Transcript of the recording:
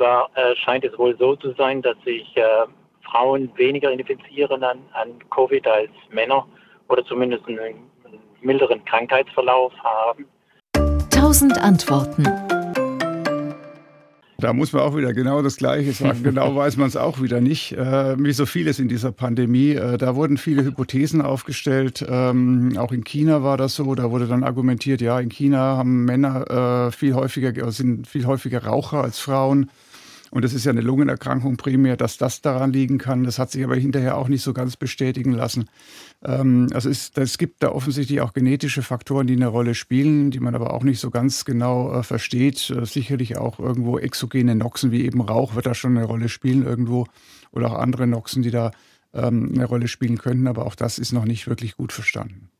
zwar äh, scheint es wohl so zu sein, dass sich äh, Frauen weniger infizieren an, an Covid als Männer oder zumindest einen, einen milderen Krankheitsverlauf haben. Tausend Antworten. Da muss man auch wieder genau das Gleiche sagen. Genau weiß man es auch wieder nicht, äh, wie so vieles in dieser Pandemie. Äh, da wurden viele Hypothesen aufgestellt. Ähm, auch in China war das so. Da wurde dann argumentiert, ja, in China haben Männer äh, viel häufiger, sind viel häufiger Raucher als Frauen. Und das ist ja eine Lungenerkrankung primär, dass das daran liegen kann. Das hat sich aber hinterher auch nicht so ganz bestätigen lassen. Ähm, also es, es gibt da offensichtlich auch genetische Faktoren, die eine Rolle spielen, die man aber auch nicht so ganz genau äh, versteht. Äh, sicherlich auch irgendwo exogene Noxen wie eben Rauch wird da schon eine Rolle spielen irgendwo oder auch andere Noxen, die da ähm, eine Rolle spielen könnten. Aber auch das ist noch nicht wirklich gut verstanden.